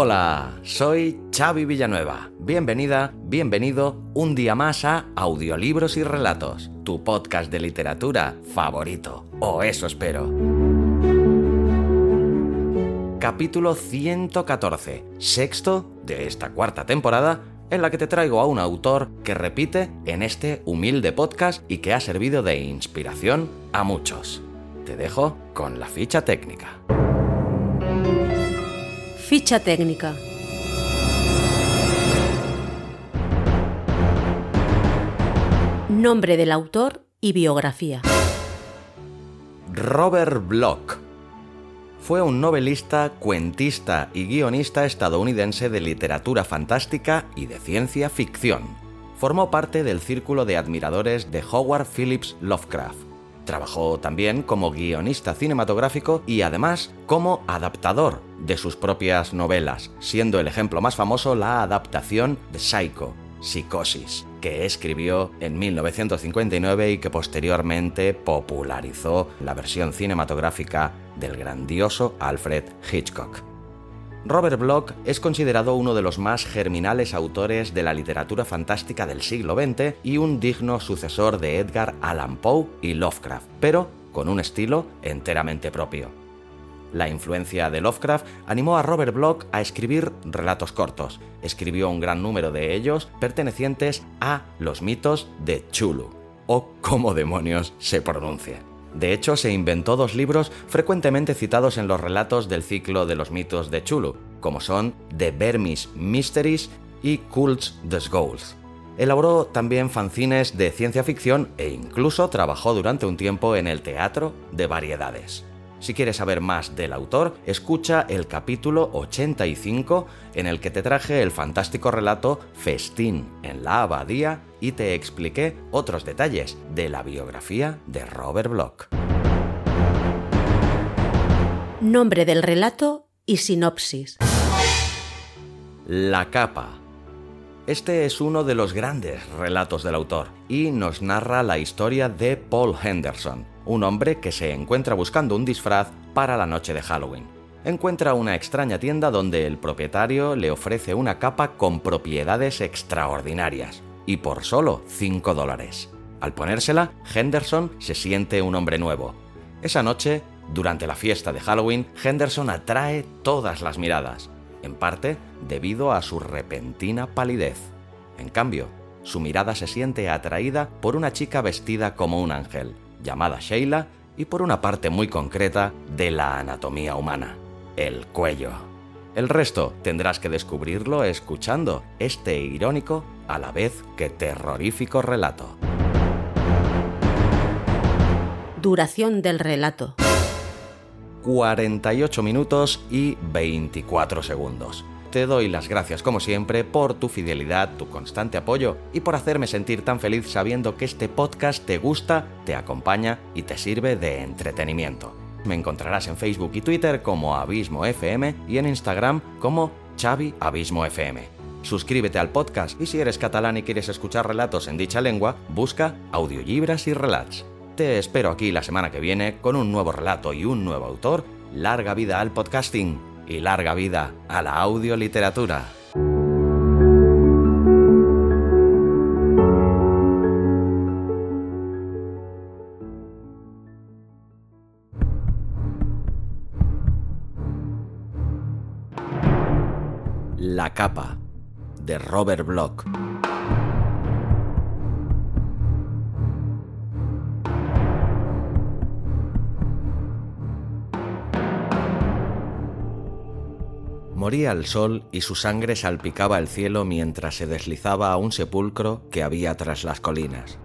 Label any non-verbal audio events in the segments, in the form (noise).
Hola, soy Xavi Villanueva. Bienvenida, bienvenido un día más a Audiolibros y Relatos, tu podcast de literatura favorito. O eso espero. Capítulo 114, sexto de esta cuarta temporada, en la que te traigo a un autor que repite en este humilde podcast y que ha servido de inspiración a muchos. Te dejo con la ficha técnica. Ficha técnica. Nombre del autor y biografía. Robert Bloch. Fue un novelista, cuentista y guionista estadounidense de literatura fantástica y de ciencia ficción. Formó parte del círculo de admiradores de Howard Phillips Lovecraft. Trabajó también como guionista cinematográfico y además como adaptador de sus propias novelas, siendo el ejemplo más famoso la adaptación de Psycho, Psicosis, que escribió en 1959 y que posteriormente popularizó la versión cinematográfica del grandioso Alfred Hitchcock. Robert Bloch es considerado uno de los más germinales autores de la literatura fantástica del siglo XX y un digno sucesor de Edgar Allan Poe y Lovecraft, pero con un estilo enteramente propio. La influencia de Lovecraft animó a Robert Bloch a escribir relatos cortos. Escribió un gran número de ellos pertenecientes a los mitos de Chulu, o como demonios se pronuncia. De hecho, se inventó dos libros frecuentemente citados en los relatos del ciclo de los mitos de Chulu, como son The Burmese Mysteries y Cults the Skulls. Elaboró también fanzines de ciencia ficción e incluso trabajó durante un tiempo en el teatro de variedades. Si quieres saber más del autor, escucha el capítulo 85 en el que te traje el fantástico relato Festín en la Abadía y te expliqué otros detalles de la biografía de Robert Bloch. Nombre del relato y sinopsis. La capa. Este es uno de los grandes relatos del autor y nos narra la historia de Paul Henderson, un hombre que se encuentra buscando un disfraz para la noche de Halloween. Encuentra una extraña tienda donde el propietario le ofrece una capa con propiedades extraordinarias y por solo 5 dólares. Al ponérsela, Henderson se siente un hombre nuevo. Esa noche, durante la fiesta de Halloween, Henderson atrae todas las miradas, en parte debido a su repentina palidez. En cambio, su mirada se siente atraída por una chica vestida como un ángel, llamada Sheila, y por una parte muy concreta de la anatomía humana, el cuello. El resto tendrás que descubrirlo escuchando este irónico a la vez que terrorífico relato. Duración del relato. 48 minutos y 24 segundos. Te doy las gracias como siempre por tu fidelidad, tu constante apoyo y por hacerme sentir tan feliz sabiendo que este podcast te gusta, te acompaña y te sirve de entretenimiento. Me encontrarás en Facebook y Twitter como Abismo FM y en Instagram como Xavi Abismo FM. Suscríbete al podcast y si eres catalán y quieres escuchar relatos en dicha lengua, busca Audiolibras y Relats. Te espero aquí la semana que viene con un nuevo relato y un nuevo autor. Larga vida al podcasting y larga vida a la audioliteratura. La capa de Robert Bloch. Moría el sol y su sangre salpicaba el cielo mientras se deslizaba a un sepulcro que había tras las colinas.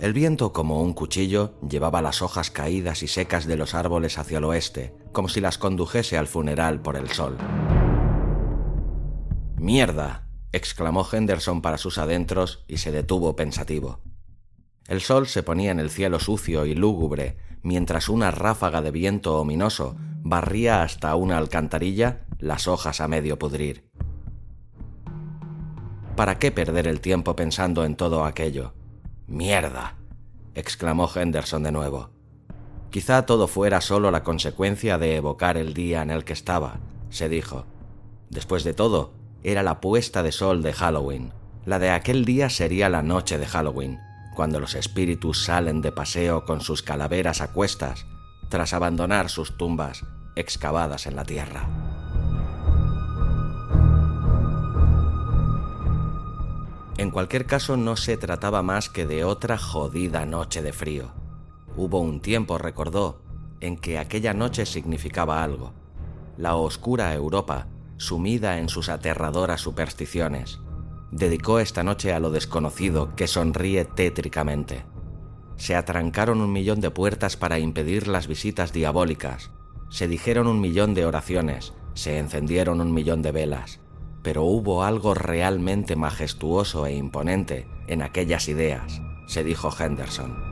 El viento, como un cuchillo, llevaba las hojas caídas y secas de los árboles hacia el oeste, como si las condujese al funeral por el sol. Mierda. exclamó Henderson para sus adentros y se detuvo pensativo. El sol se ponía en el cielo sucio y lúgubre, mientras una ráfaga de viento ominoso barría hasta una alcantarilla las hojas a medio pudrir. ¿Para qué perder el tiempo pensando en todo aquello? ¡Mierda! exclamó Henderson de nuevo. Quizá todo fuera solo la consecuencia de evocar el día en el que estaba, se dijo. Después de todo, era la puesta de sol de Halloween. La de aquel día sería la noche de Halloween, cuando los espíritus salen de paseo con sus calaveras a cuestas, tras abandonar sus tumbas excavadas en la tierra. En cualquier caso no se trataba más que de otra jodida noche de frío. Hubo un tiempo, recordó, en que aquella noche significaba algo. La oscura Europa, sumida en sus aterradoras supersticiones, dedicó esta noche a lo desconocido que sonríe tétricamente. Se atrancaron un millón de puertas para impedir las visitas diabólicas, se dijeron un millón de oraciones, se encendieron un millón de velas, pero hubo algo realmente majestuoso e imponente en aquellas ideas, se dijo Henderson.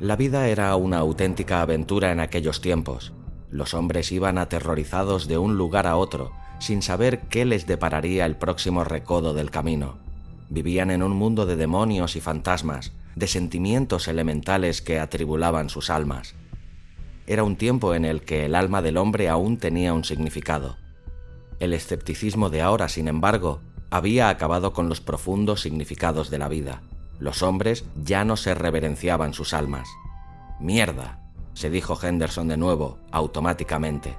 La vida era una auténtica aventura en aquellos tiempos. Los hombres iban aterrorizados de un lugar a otro, sin saber qué les depararía el próximo recodo del camino. Vivían en un mundo de demonios y fantasmas, de sentimientos elementales que atribulaban sus almas. Era un tiempo en el que el alma del hombre aún tenía un significado. El escepticismo de ahora, sin embargo, había acabado con los profundos significados de la vida. Los hombres ya no se reverenciaban sus almas. Mierda, se dijo Henderson de nuevo, automáticamente.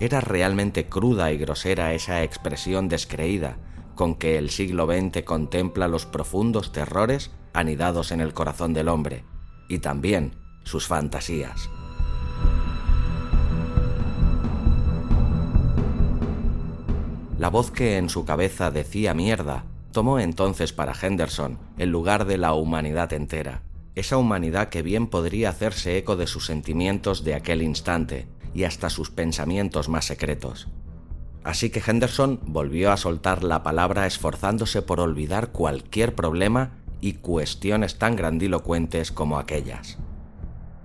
Era realmente cruda y grosera esa expresión descreída con que el siglo XX contempla los profundos terrores anidados en el corazón del hombre, y también sus fantasías. La voz que en su cabeza decía mierda tomó entonces para Henderson el lugar de la humanidad entera, esa humanidad que bien podría hacerse eco de sus sentimientos de aquel instante y hasta sus pensamientos más secretos. Así que Henderson volvió a soltar la palabra esforzándose por olvidar cualquier problema y cuestiones tan grandilocuentes como aquellas.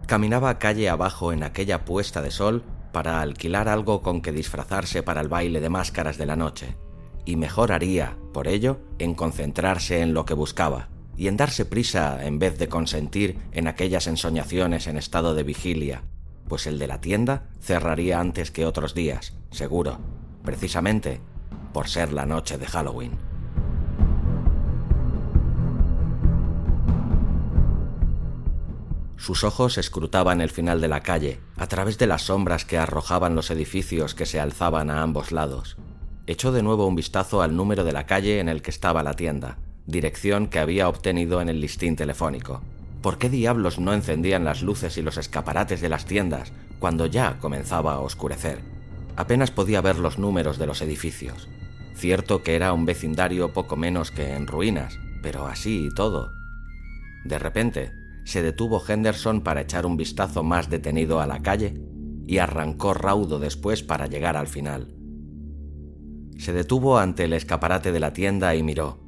Caminaba calle abajo en aquella puesta de sol para alquilar algo con que disfrazarse para el baile de máscaras de la noche, y mejor haría, por ello, en concentrarse en lo que buscaba, y en darse prisa en vez de consentir en aquellas ensoñaciones en estado de vigilia, pues el de la tienda cerraría antes que otros días, seguro, precisamente por ser la noche de Halloween. Sus ojos escrutaban el final de la calle, a través de las sombras que arrojaban los edificios que se alzaban a ambos lados. Echó de nuevo un vistazo al número de la calle en el que estaba la tienda, dirección que había obtenido en el listín telefónico. ¿Por qué diablos no encendían las luces y los escaparates de las tiendas cuando ya comenzaba a oscurecer? Apenas podía ver los números de los edificios. Cierto que era un vecindario poco menos que en ruinas, pero así y todo. De repente, se detuvo Henderson para echar un vistazo más detenido a la calle y arrancó raudo después para llegar al final. Se detuvo ante el escaparate de la tienda y miró.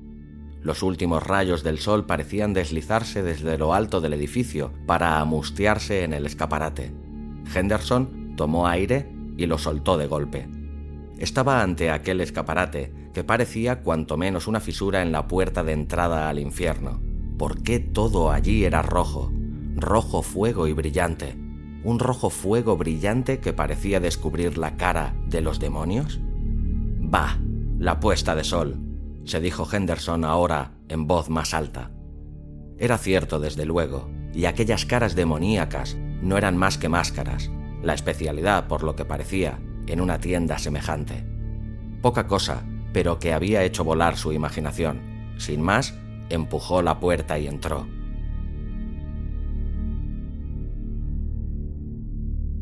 Los últimos rayos del sol parecían deslizarse desde lo alto del edificio para amustiarse en el escaparate. Henderson tomó aire y lo soltó de golpe. Estaba ante aquel escaparate que parecía cuanto menos una fisura en la puerta de entrada al infierno por qué todo allí era rojo, rojo fuego y brillante, un rojo fuego brillante que parecía descubrir la cara de los demonios? Bah, la puesta de sol, se dijo Henderson ahora en voz más alta. Era cierto, desde luego, y aquellas caras demoníacas no eran más que máscaras, la especialidad, por lo que parecía, en una tienda semejante. Poca cosa, pero que había hecho volar su imaginación. Sin más, empujó la puerta y entró.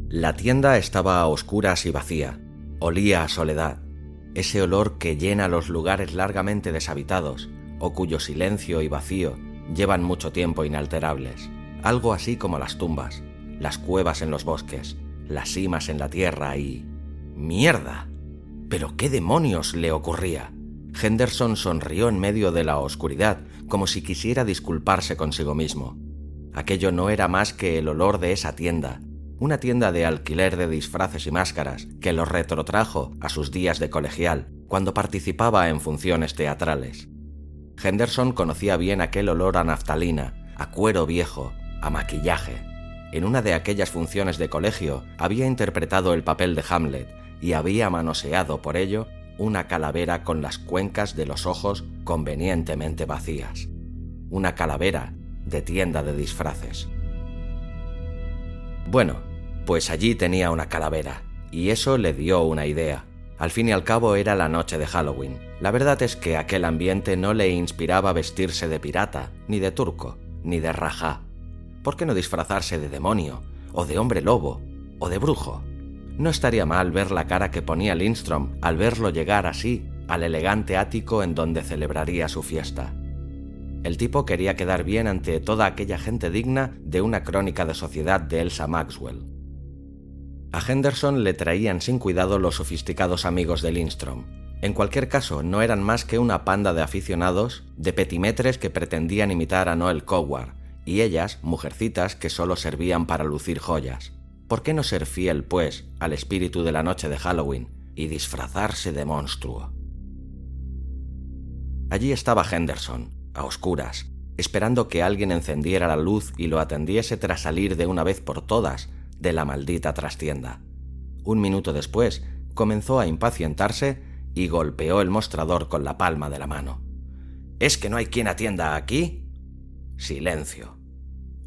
La tienda estaba a oscuras y vacía. Olía a soledad, ese olor que llena los lugares largamente deshabitados o cuyo silencio y vacío llevan mucho tiempo inalterables, algo así como las tumbas, las cuevas en los bosques, las cimas en la tierra y, ¡Mierda! ¿Pero qué demonios le ocurría? Henderson sonrió en medio de la oscuridad, como si quisiera disculparse consigo mismo. Aquello no era más que el olor de esa tienda, una tienda de alquiler de disfraces y máscaras que lo retrotrajo a sus días de colegial, cuando participaba en funciones teatrales. Henderson conocía bien aquel olor a naftalina, a cuero viejo, a maquillaje. En una de aquellas funciones de colegio había interpretado el papel de Hamlet y había manoseado por ello una calavera con las cuencas de los ojos convenientemente vacías. Una calavera de tienda de disfraces. Bueno, pues allí tenía una calavera, y eso le dio una idea. Al fin y al cabo era la noche de Halloween. La verdad es que aquel ambiente no le inspiraba vestirse de pirata, ni de turco, ni de rajá. ¿Por qué no disfrazarse de demonio, o de hombre lobo, o de brujo? No estaría mal ver la cara que ponía Lindstrom al verlo llegar así al elegante ático en donde celebraría su fiesta. El tipo quería quedar bien ante toda aquella gente digna de una crónica de sociedad de Elsa Maxwell. A Henderson le traían sin cuidado los sofisticados amigos de Lindstrom. En cualquier caso, no eran más que una panda de aficionados, de petimetres que pretendían imitar a Noel Coward, y ellas, mujercitas que solo servían para lucir joyas. ¿Por qué no ser fiel, pues, al espíritu de la noche de Halloween y disfrazarse de monstruo? Allí estaba Henderson, a oscuras, esperando que alguien encendiera la luz y lo atendiese tras salir de una vez por todas de la maldita trastienda. Un minuto después, comenzó a impacientarse y golpeó el mostrador con la palma de la mano. ¿Es que no hay quien atienda aquí? Silencio.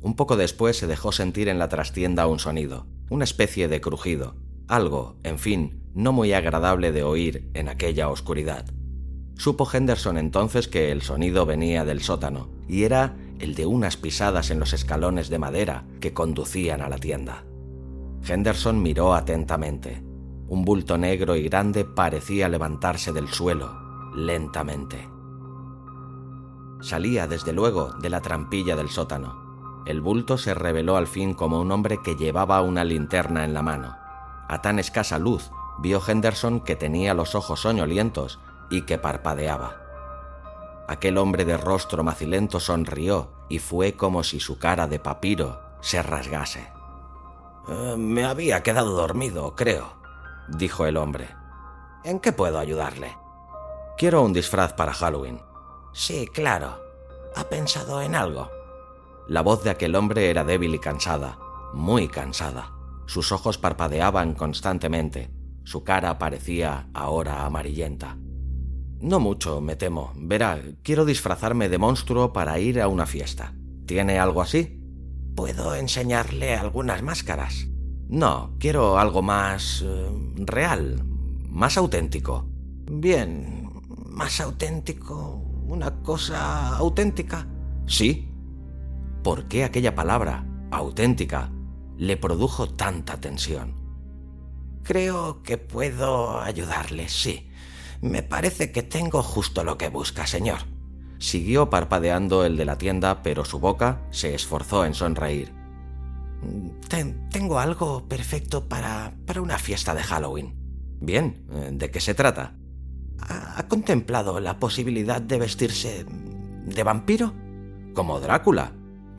Un poco después se dejó sentir en la trastienda un sonido, una especie de crujido, algo, en fin, no muy agradable de oír en aquella oscuridad. Supo Henderson entonces que el sonido venía del sótano, y era el de unas pisadas en los escalones de madera que conducían a la tienda. Henderson miró atentamente. Un bulto negro y grande parecía levantarse del suelo, lentamente. Salía, desde luego, de la trampilla del sótano, el bulto se reveló al fin como un hombre que llevaba una linterna en la mano. A tan escasa luz vio Henderson que tenía los ojos soñolientos y que parpadeaba. Aquel hombre de rostro macilento sonrió y fue como si su cara de papiro se rasgase. Eh, me había quedado dormido, creo, dijo el hombre. ¿En qué puedo ayudarle? Quiero un disfraz para Halloween. Sí, claro. ¿Ha pensado en algo? La voz de aquel hombre era débil y cansada, muy cansada. Sus ojos parpadeaban constantemente. Su cara parecía ahora amarillenta. No mucho, me temo. Verá, quiero disfrazarme de monstruo para ir a una fiesta. ¿Tiene algo así? ¿Puedo enseñarle algunas máscaras? No, quiero algo más... Eh, real, más auténtico. Bien, más auténtico. ¿Una cosa auténtica? Sí, por qué aquella palabra, auténtica, le produjo tanta tensión. Creo que puedo ayudarle, sí. Me parece que tengo justo lo que busca, señor. Siguió parpadeando el de la tienda, pero su boca se esforzó en sonreír. tengo algo perfecto para, para una fiesta de Halloween. Bien, ¿de qué se trata? ¿Ha contemplado la posibilidad de vestirse de vampiro? Como Drácula.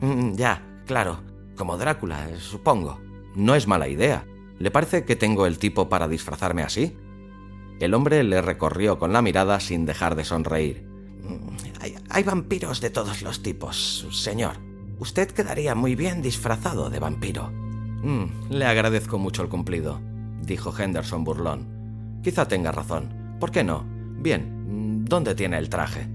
Mm, ya, claro, como Drácula, supongo. No es mala idea. ¿Le parece que tengo el tipo para disfrazarme así? El hombre le recorrió con la mirada sin dejar de sonreír. Mm, hay, vampiros de todos los tipos, señor. Usted quedaría muy bien disfrazado de vampiro. Mm, le agradezco mucho el cumplido, dijo Henderson burlón. Quizá tenga razón. ¿Por qué no? Bien, ¿dónde tiene el traje?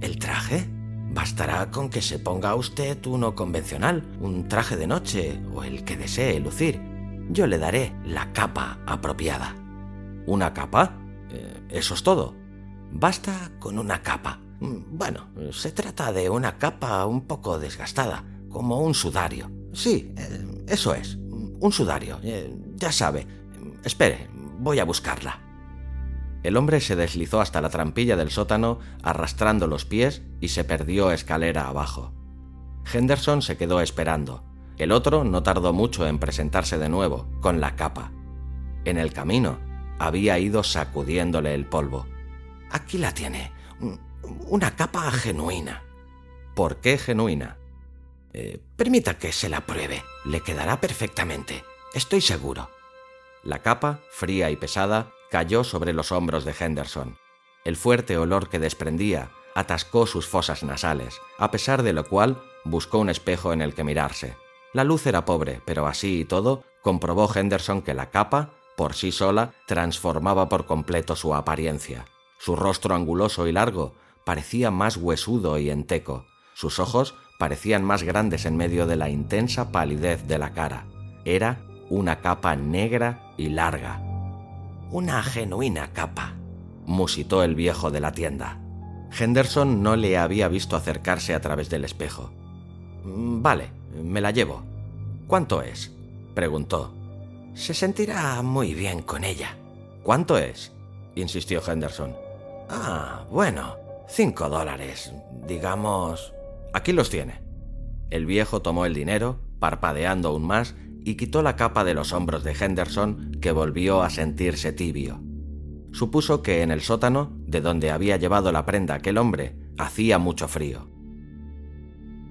¿El traje? Bastará con que se ponga usted uno convencional, un traje de noche o el que desee lucir. Yo le daré la capa apropiada. ¿Una capa? Eh, ¿Eso es todo? Basta con una capa. Mm, bueno, se trata de una capa un poco desgastada, como un sudario. Sí, eh, eso es, un sudario. Eh, ya sabe. Espere, voy a buscarla. El hombre se deslizó hasta la trampilla del sótano arrastrando los pies y se perdió escalera abajo. Henderson se quedó esperando. El otro no tardó mucho en presentarse de nuevo, con la capa. En el camino, había ido sacudiéndole el polvo. Aquí la tiene. Una capa genuina. ¿Por qué genuina? Eh, permita que se la pruebe. Le quedará perfectamente. Estoy seguro. La capa, fría y pesada, cayó sobre los hombros de Henderson. El fuerte olor que desprendía atascó sus fosas nasales, a pesar de lo cual buscó un espejo en el que mirarse. La luz era pobre, pero así y todo, comprobó Henderson que la capa, por sí sola, transformaba por completo su apariencia. Su rostro anguloso y largo parecía más huesudo y enteco. Sus ojos parecían más grandes en medio de la intensa palidez de la cara. Era una capa negra y larga. Una genuina capa, musitó el viejo de la tienda. Henderson no le había visto acercarse a través del espejo. Mm, vale, me la llevo. ¿Cuánto es? preguntó. Se sentirá muy bien con ella. ¿Cuánto es? insistió Henderson. Ah, bueno, cinco dólares, digamos... Aquí los tiene. El viejo tomó el dinero, parpadeando aún más, y quitó la capa de los hombros de Henderson, que volvió a sentirse tibio. Supuso que en el sótano, de donde había llevado la prenda aquel hombre, hacía mucho frío.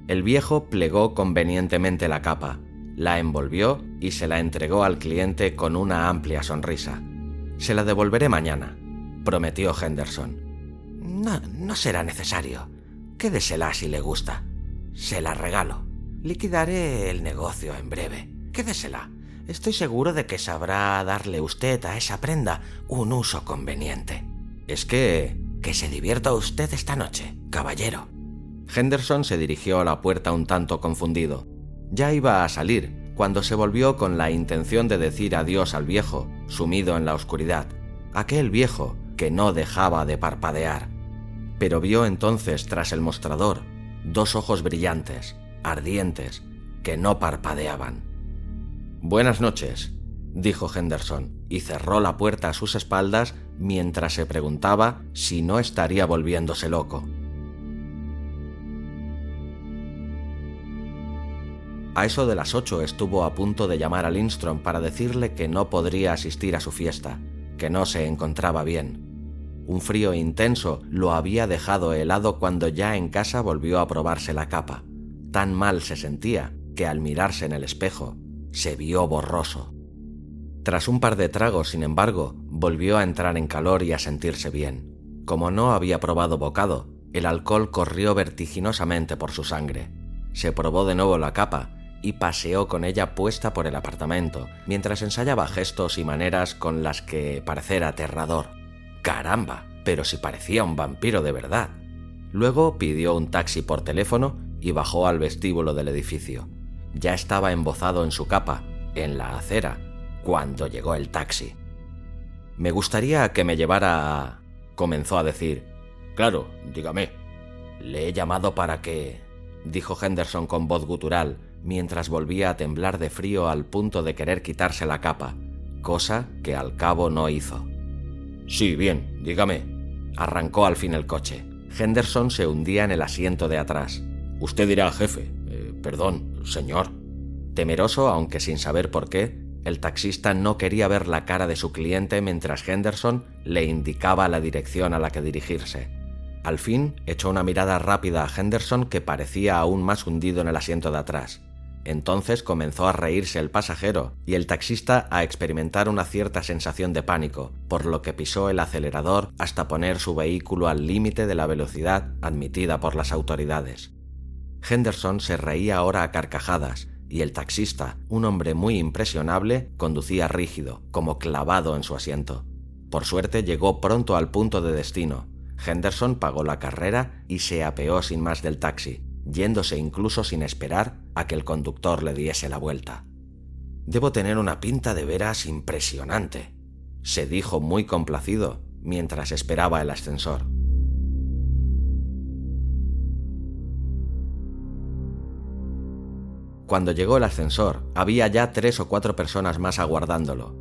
El viejo plegó convenientemente la capa, la envolvió y se la entregó al cliente con una amplia sonrisa. Se la devolveré mañana, prometió Henderson. No, no será necesario. Quédesela si le gusta. Se la regalo. Liquidaré el negocio en breve. Quédesela. Estoy seguro de que sabrá darle usted a esa prenda un uso conveniente. Es que... Que se divierta usted esta noche, caballero. Henderson se dirigió a la puerta un tanto confundido. Ya iba a salir, cuando se volvió con la intención de decir adiós al viejo, sumido en la oscuridad. Aquel viejo que no dejaba de parpadear. Pero vio entonces tras el mostrador dos ojos brillantes, ardientes, que no parpadeaban. Buenas noches, dijo Henderson, y cerró la puerta a sus espaldas mientras se preguntaba si no estaría volviéndose loco. A eso de las ocho estuvo a punto de llamar a Lindstrom para decirle que no podría asistir a su fiesta, que no se encontraba bien. Un frío intenso lo había dejado helado cuando ya en casa volvió a probarse la capa. Tan mal se sentía que al mirarse en el espejo se vio borroso. Tras un par de tragos, sin embargo, volvió a entrar en calor y a sentirse bien. Como no había probado bocado, el alcohol corrió vertiginosamente por su sangre. Se probó de nuevo la capa y paseó con ella puesta por el apartamento, mientras ensayaba gestos y maneras con las que parecer aterrador. Caramba, pero si parecía un vampiro de verdad. Luego pidió un taxi por teléfono y bajó al vestíbulo del edificio. Ya estaba embozado en su capa, en la acera, cuando llegó el taxi. Me gustaría que me llevara a... comenzó a decir. Claro, dígame. Le he llamado para que... dijo Henderson con voz gutural, mientras volvía a temblar de frío al punto de querer quitarse la capa, cosa que al cabo no hizo. Sí, bien, dígame. Arrancó al fin el coche. Henderson se hundía en el asiento de atrás. Usted dirá, jefe. Perdón, señor. Temeroso, aunque sin saber por qué, el taxista no quería ver la cara de su cliente mientras Henderson le indicaba la dirección a la que dirigirse. Al fin echó una mirada rápida a Henderson que parecía aún más hundido en el asiento de atrás. Entonces comenzó a reírse el pasajero y el taxista a experimentar una cierta sensación de pánico, por lo que pisó el acelerador hasta poner su vehículo al límite de la velocidad admitida por las autoridades. Henderson se reía ahora a carcajadas y el taxista, un hombre muy impresionable, conducía rígido, como clavado en su asiento. Por suerte llegó pronto al punto de destino. Henderson pagó la carrera y se apeó sin más del taxi, yéndose incluso sin esperar a que el conductor le diese la vuelta. Debo tener una pinta de veras impresionante, se dijo muy complacido mientras esperaba el ascensor. Cuando llegó el ascensor, había ya tres o cuatro personas más aguardándolo.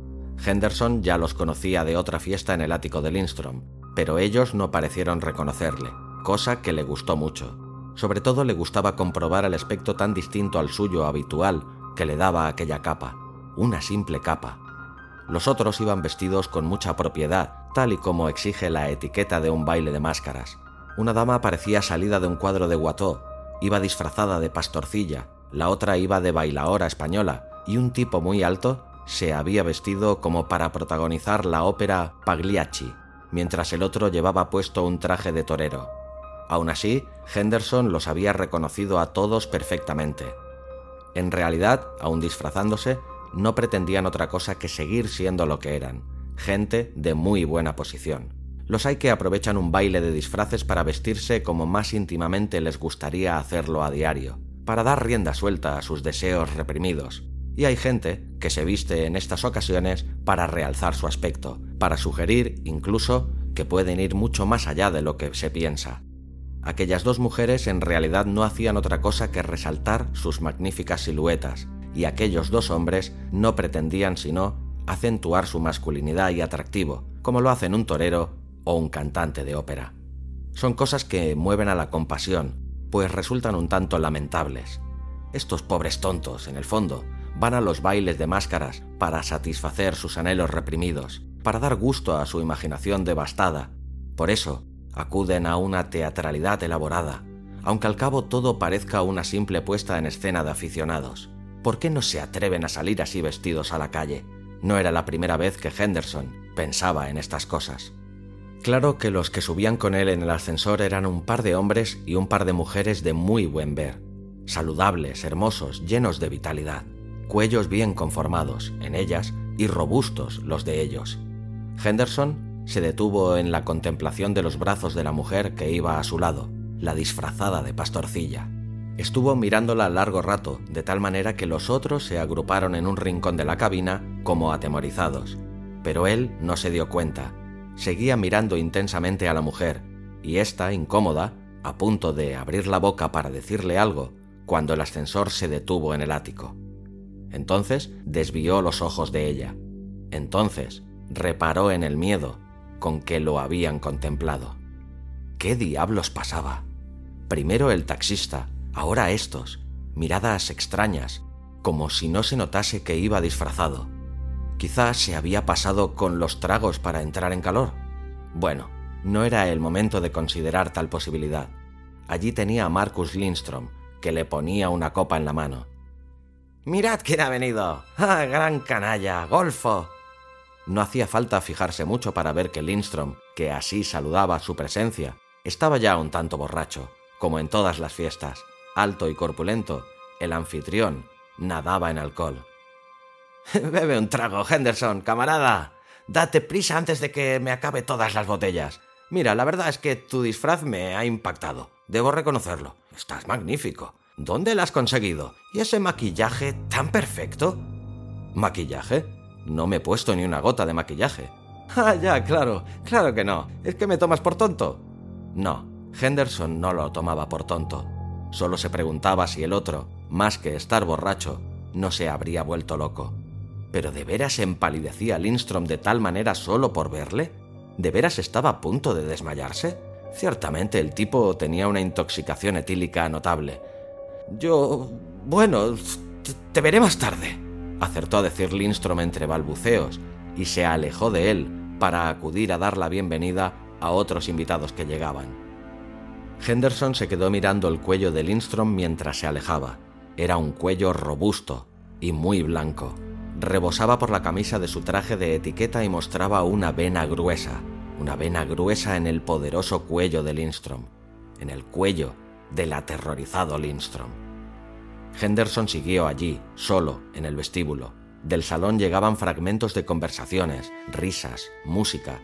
Henderson ya los conocía de otra fiesta en el ático de Lindstrom, pero ellos no parecieron reconocerle, cosa que le gustó mucho. Sobre todo le gustaba comprobar el aspecto tan distinto al suyo habitual que le daba aquella capa, una simple capa. Los otros iban vestidos con mucha propiedad, tal y como exige la etiqueta de un baile de máscaras. Una dama parecía salida de un cuadro de Watteau, iba disfrazada de pastorcilla, la otra iba de bailaora española, y un tipo muy alto se había vestido como para protagonizar la ópera Pagliacci, mientras el otro llevaba puesto un traje de torero. Aún así, Henderson los había reconocido a todos perfectamente. En realidad, aun disfrazándose, no pretendían otra cosa que seguir siendo lo que eran, gente de muy buena posición. Los hay que aprovechan un baile de disfraces para vestirse como más íntimamente les gustaría hacerlo a diario, para dar rienda suelta a sus deseos reprimidos. Y hay gente que se viste en estas ocasiones para realzar su aspecto, para sugerir incluso que pueden ir mucho más allá de lo que se piensa. Aquellas dos mujeres en realidad no hacían otra cosa que resaltar sus magníficas siluetas, y aquellos dos hombres no pretendían sino acentuar su masculinidad y atractivo, como lo hacen un torero o un cantante de ópera. Son cosas que mueven a la compasión, pues resultan un tanto lamentables. Estos pobres tontos, en el fondo, van a los bailes de máscaras para satisfacer sus anhelos reprimidos, para dar gusto a su imaginación devastada. Por eso, acuden a una teatralidad elaborada, aunque al cabo todo parezca una simple puesta en escena de aficionados. ¿por qué no se atreven a salir así vestidos a la calle? No era la primera vez que Henderson pensaba en estas cosas. Claro que los que subían con él en el ascensor eran un par de hombres y un par de mujeres de muy buen ver, saludables, hermosos, llenos de vitalidad, cuellos bien conformados en ellas y robustos los de ellos. Henderson se detuvo en la contemplación de los brazos de la mujer que iba a su lado, la disfrazada de pastorcilla. Estuvo mirándola largo rato, de tal manera que los otros se agruparon en un rincón de la cabina como atemorizados. Pero él no se dio cuenta. Seguía mirando intensamente a la mujer, y ésta, incómoda, a punto de abrir la boca para decirle algo, cuando el ascensor se detuvo en el ático. Entonces desvió los ojos de ella. Entonces reparó en el miedo con que lo habían contemplado. ¿Qué diablos pasaba? Primero el taxista, Ahora estos, miradas extrañas, como si no se notase que iba disfrazado. Quizás se había pasado con los tragos para entrar en calor. Bueno, no era el momento de considerar tal posibilidad. Allí tenía a Marcus Lindstrom, que le ponía una copa en la mano. Mirad quién ha venido. ¡Ah, gran canalla! ¡Golfo! No hacía falta fijarse mucho para ver que Lindstrom, que así saludaba su presencia, estaba ya un tanto borracho, como en todas las fiestas alto y corpulento, el anfitrión nadaba en alcohol. (laughs) Bebe un trago, Henderson, camarada. Date prisa antes de que me acabe todas las botellas. Mira, la verdad es que tu disfraz me ha impactado. Debo reconocerlo. Estás magnífico. ¿Dónde lo has conseguido? ¿Y ese maquillaje tan perfecto? ¿Maquillaje? No me he puesto ni una gota de maquillaje. (laughs) Ah, ya, claro, claro que no. ¿Es que me tomas por tonto? No, Henderson no lo tomaba por tonto. Solo se preguntaba si el otro, más que estar borracho, no se habría vuelto loco. ¿Pero de veras empalidecía Lindstrom de tal manera solo por verle? ¿De veras estaba a punto de desmayarse? Ciertamente el tipo tenía una intoxicación etílica notable. Yo... bueno, te, veré más tarde, acertó a decir Lindstrom entre balbuceos, y se alejó de él para acudir a dar la bienvenida a otros invitados que llegaban. Henderson se quedó mirando el cuello de Lindstrom mientras se alejaba. Era un cuello robusto y muy blanco. Rebosaba por la camisa de su traje de etiqueta y mostraba una vena gruesa, una vena gruesa en el poderoso cuello de Lindstrom, en el cuello del aterrorizado Lindstrom. Henderson siguió allí, solo, en el vestíbulo. Del salón llegaban fragmentos de conversaciones, risas, música,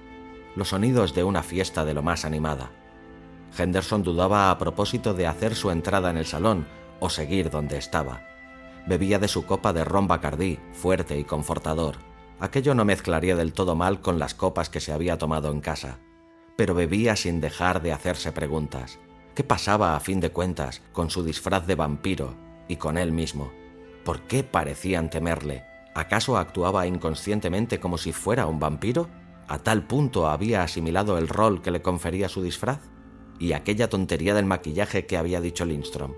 los sonidos de una fiesta de lo más animada. Henderson dudaba a propósito de hacer su entrada en el salón o seguir donde estaba. Bebía de su copa de ron Bacardí, fuerte y confortador. Aquello no mezclaría del todo mal con las copas que se había tomado en casa. Pero bebía sin dejar de hacerse preguntas. ¿Qué pasaba a fin de cuentas con su disfraz de vampiro y con él mismo? ¿Por qué parecían temerle? ¿Acaso actuaba inconscientemente como si fuera un vampiro? ¿A tal punto había asimilado el rol que le confería su disfraz? y aquella tontería del maquillaje que había dicho Lindstrom.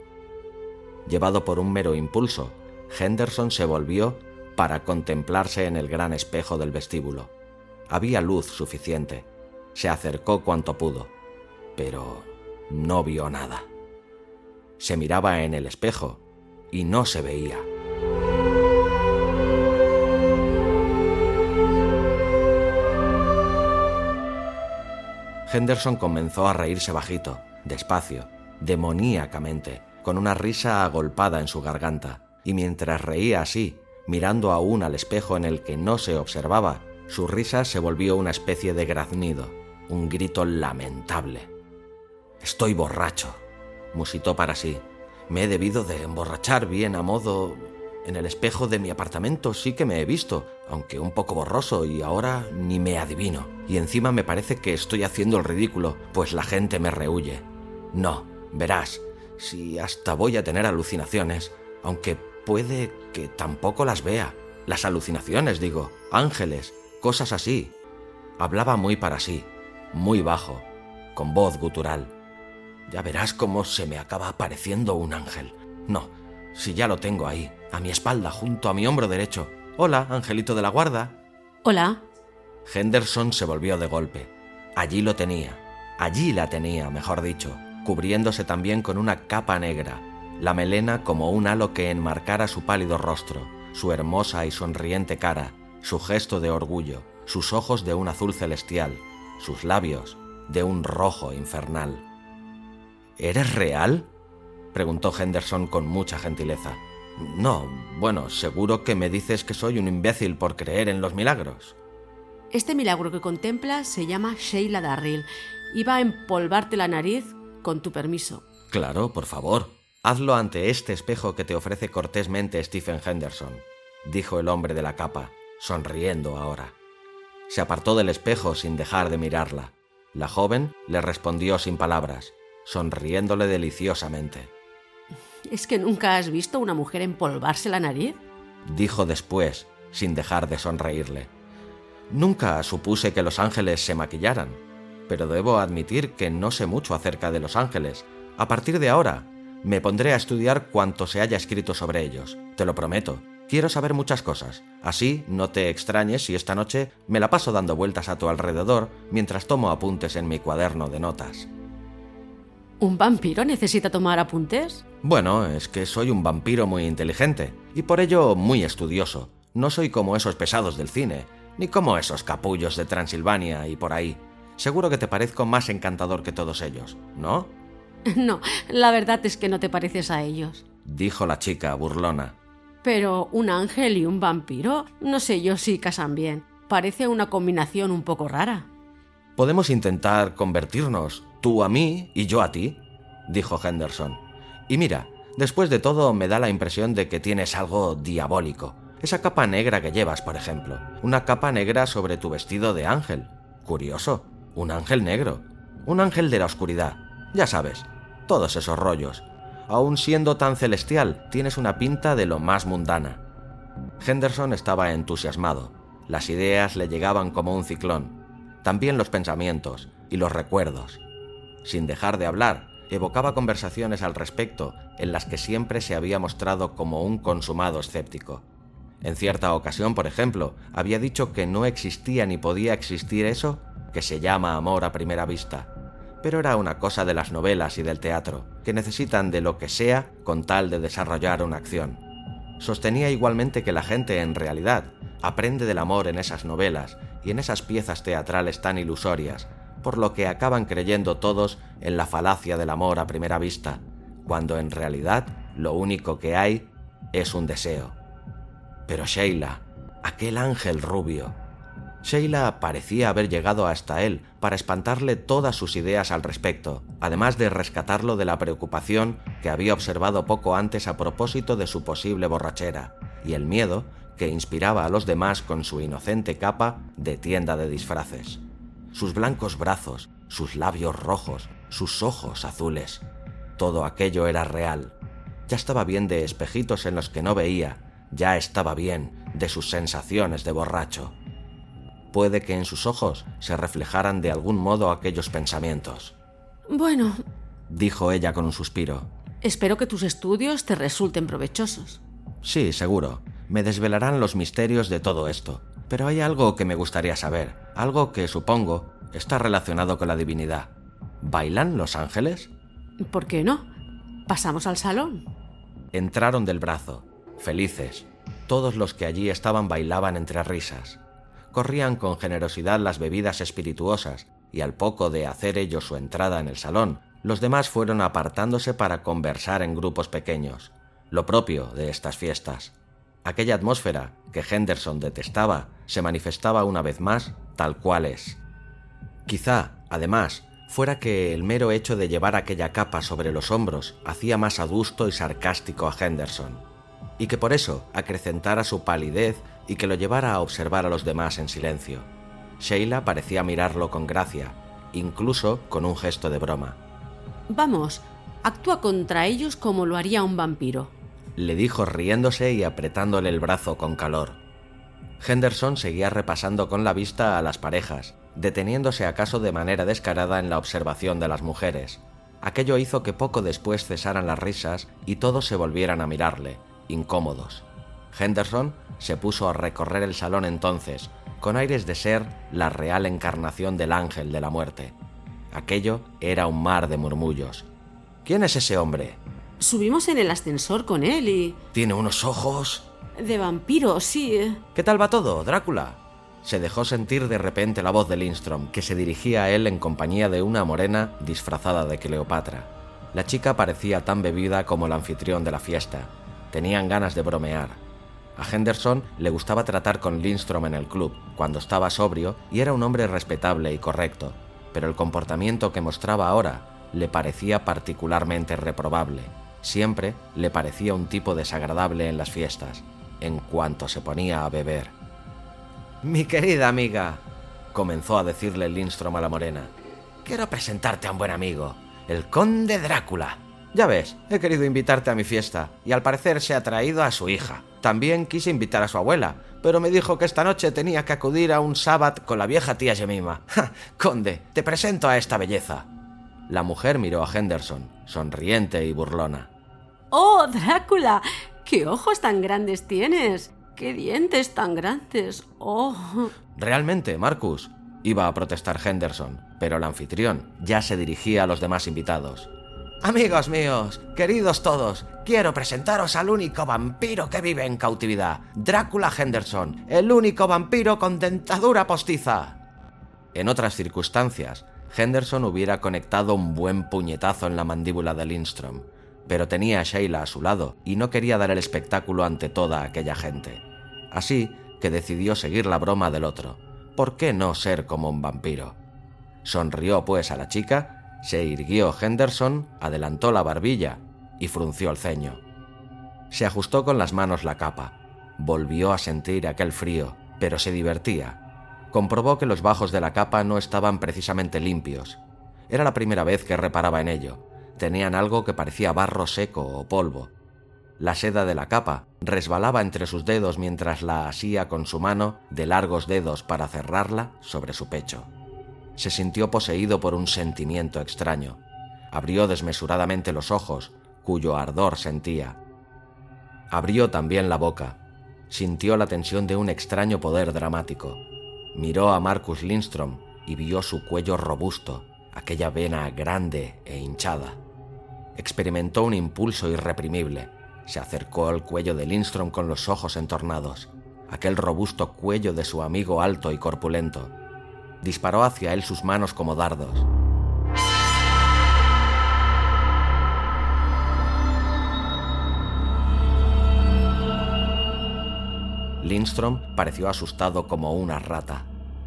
Llevado por un mero impulso, Henderson se volvió para contemplarse en el gran espejo del vestíbulo. Había luz suficiente. Se acercó cuanto pudo, pero no vio nada. Se miraba en el espejo y no se veía. Henderson comenzó a reírse bajito, despacio, demoníacamente, con una risa agolpada en su garganta, y mientras reía así, mirando aún al espejo en el que no se observaba, su risa se volvió una especie de graznido, un grito lamentable. Estoy borracho, musitó para sí. Me he debido de emborrachar bien a modo en el espejo de mi apartamento sí que me he visto, aunque un poco borroso y ahora ni me adivino. Y encima me parece que estoy haciendo el ridículo, pues la gente me rehuye. No, verás, si hasta voy a tener alucinaciones, aunque puede que tampoco las vea. Las alucinaciones, digo, ángeles, cosas así. Hablaba muy para sí, muy bajo, con voz gutural. Ya verás cómo se me acaba apareciendo un ángel. No, si ya lo tengo ahí, a mi espalda, junto a mi hombro derecho. Hola, angelito de la guarda. Hola. Henderson se volvió de golpe. Allí lo tenía. Allí la tenía, mejor dicho, cubriéndose también con una capa negra, la melena como un halo que enmarcara su pálido rostro, su hermosa y sonriente cara, su gesto de orgullo, sus ojos de un azul celestial, sus labios de un rojo infernal. ¿Eres real? preguntó Henderson con mucha gentileza. No, bueno, seguro que me dices que soy un imbécil por creer en los milagros. Este milagro que contemplas se llama Sheila Darrell y va a empolvarte la nariz con tu permiso. Claro, por favor. Hazlo ante este espejo que te ofrece cortésmente Stephen Henderson, dijo el hombre de la capa, sonriendo ahora. Se apartó del espejo sin dejar de mirarla. La joven le respondió sin palabras, sonriéndole deliciosamente. ¿Es que nunca has visto una mujer empolvarse la nariz? dijo después, sin dejar de sonreírle. Nunca supuse que los ángeles se maquillaran, pero debo admitir que no sé mucho acerca de los ángeles. A partir de ahora, me pondré a estudiar cuanto se haya escrito sobre ellos, te lo prometo. Quiero saber muchas cosas, así no te extrañes si esta noche me la paso dando vueltas a tu alrededor mientras tomo apuntes en mi cuaderno de notas. ¿Un vampiro necesita tomar apuntes? Bueno, es que soy un vampiro muy inteligente y por ello muy estudioso. No soy como esos pesados del cine, ni como esos capullos de Transilvania y por ahí. Seguro que te parezco más encantador que todos ellos, ¿no? (laughs) No, la verdad es que no te pareces a ellos, dijo la chica burlona. Pero un ángel y un vampiro, no sé yo si casan bien. Parece una combinación un poco rara. Podemos intentar convertirnos, tú a mí y yo a ti, dijo Henderson. Y mira, después de todo me da la impresión de que tienes algo diabólico. Esa capa negra que llevas, por ejemplo. Una capa negra sobre tu vestido de ángel. Curioso. Un ángel negro. Un ángel de la oscuridad. Ya sabes, todos esos rollos. Aún siendo tan celestial, tienes una pinta de lo más mundana. Henderson estaba entusiasmado. Las ideas le llegaban como un ciclón. También los pensamientos y los recuerdos. Sin dejar de hablar, evocaba conversaciones al respecto en las que siempre se había mostrado como un consumado escéptico. En cierta ocasión, por ejemplo, había dicho que no existía ni podía existir eso que se llama amor a primera vista, pero era una cosa de las novelas y del teatro, que necesitan de lo que sea con tal de desarrollar una acción. Sostenía igualmente que la gente en realidad aprende del amor en esas novelas y en esas piezas teatrales tan ilusorias, por lo que acaban creyendo todos en la falacia del amor a primera vista, cuando en realidad lo único que hay es un deseo. Pero Sheila, aquel ángel rubio, Sheila parecía haber llegado hasta él para espantarle todas sus ideas al respecto, además de rescatarlo de la preocupación que había observado poco antes a propósito de su posible borrachera, y el miedo que inspiraba a los demás con su inocente capa de tienda de disfraces. Sus blancos brazos, sus labios rojos, sus ojos azules. Todo aquello era real. Ya estaba bien de espejitos en los que no veía, ya estaba bien de sus sensaciones de borracho. Puede que en sus ojos se reflejaran de algún modo aquellos pensamientos. Bueno, dijo ella con un suspiro. Espero que tus estudios te resulten provechosos. Sí, seguro. me desvelarán los misterios de todo esto. Pero hay algo que me gustaría saber, algo que supongo está relacionado con la divinidad. ¿Bailan los ángeles? ¿Por qué no? Pasamos al salón. Entraron del brazo, felices. Todos los que allí estaban bailaban entre risas. Corrían con generosidad las bebidas espirituosas, y al poco de hacer ellos su entrada en el salón, los demás fueron apartándose para conversar en grupos pequeños, lo propio de estas fiestas. Aquella atmósfera que Henderson detestaba se manifestaba una vez más tal cual es. Quizá, además, fuera que el mero hecho de llevar aquella capa sobre los hombros hacía más adusto y sarcástico a Henderson, y que por eso acrecentara su palidez y que lo llevara a observar a los demás en silencio. Sheila parecía mirarlo con gracia, incluso con un gesto de broma. Vamos, actúa contra ellos como lo haría un vampiro, le dijo riéndose y apretándole el brazo con calor. Henderson seguía repasando con la vista a las parejas, deteniéndose acaso de manera descarada en la observación de las mujeres. Aquello hizo que poco después cesaran las risas y todos se volvieran a mirarle, incómodos. Henderson se puso a recorrer el salón entonces, con aires de ser la real encarnación del ángel de la muerte. Aquello era un mar de murmullos. ¿Quién es ese hombre? Subimos en el ascensor con él y... Tiene unos ojos... De vampiro, sí. ¿Qué tal va todo, Drácula? Se dejó sentir de repente la voz de Lindstrom, que se dirigía a él en compañía de una morena disfrazada de Cleopatra. La chica parecía tan bebida como el anfitrión de la fiesta. Tenían ganas de bromear. A Henderson le gustaba tratar con Lindstrom en el club, cuando estaba sobrio y era un hombre respetable y correcto, pero el comportamiento que mostraba ahora le parecía particularmente reprobable. Siempre le parecía un tipo desagradable en las fiestas, en cuanto se ponía a beber. Mi querida amiga, comenzó a decirle Lindstrom a la morena, quiero presentarte a un buen amigo, el conde Drácula. Ya ves, he querido invitarte a mi fiesta y al parecer se ha traído a su hija. También quise invitar a su abuela, pero me dijo que esta noche tenía que acudir a un sábado con la vieja tía Jemima. (laughs) conde, te presento a esta belleza. La mujer miró a Henderson, sonriente y burlona. ¡Oh, Drácula! ¡Qué ojos tan grandes tienes! ¡Qué dientes tan grandes! ¡Oh! Realmente, Marcus, iba a protestar Henderson, pero el anfitrión ya se dirigía a los demás invitados. Amigos míos, queridos todos, quiero presentaros al único vampiro que vive en cautividad, Drácula Henderson, el único vampiro con dentadura postiza. En otras circunstancias, Henderson hubiera conectado un buen puñetazo en la mandíbula de Lindstrom, pero tenía a Sheila a su lado y no quería dar el espectáculo ante toda aquella gente. Así que decidió seguir la broma del otro. ¿Por qué no ser como un vampiro? Sonrió pues a la chica, se irguió Henderson, adelantó la barbilla y frunció el ceño. Se ajustó con las manos la capa, volvió a sentir aquel frío, pero se divertía. Comprobó que los bajos de la capa no estaban precisamente limpios. Era la primera vez que reparaba en ello, tenían algo que parecía barro seco o polvo. La seda de la capa resbalaba entre sus dedos mientras la asía con su mano de largos dedos para cerrarla sobre su pecho. Se sintió poseído por un sentimiento extraño. Abrió desmesuradamente los ojos, cuyo ardor sentía. Abrió también la boca. Sintió la tensión de un extraño poder dramático. Miró a Marcus Lindstrom y vio su cuello robusto, aquella vena grande e hinchada. Experimentó un impulso irreprimible. Se acercó al cuello de Lindstrom con los ojos entornados, aquel robusto cuello de su amigo alto y corpulento. Disparó hacia él sus manos como dardos. Lindstrom pareció asustado como una rata.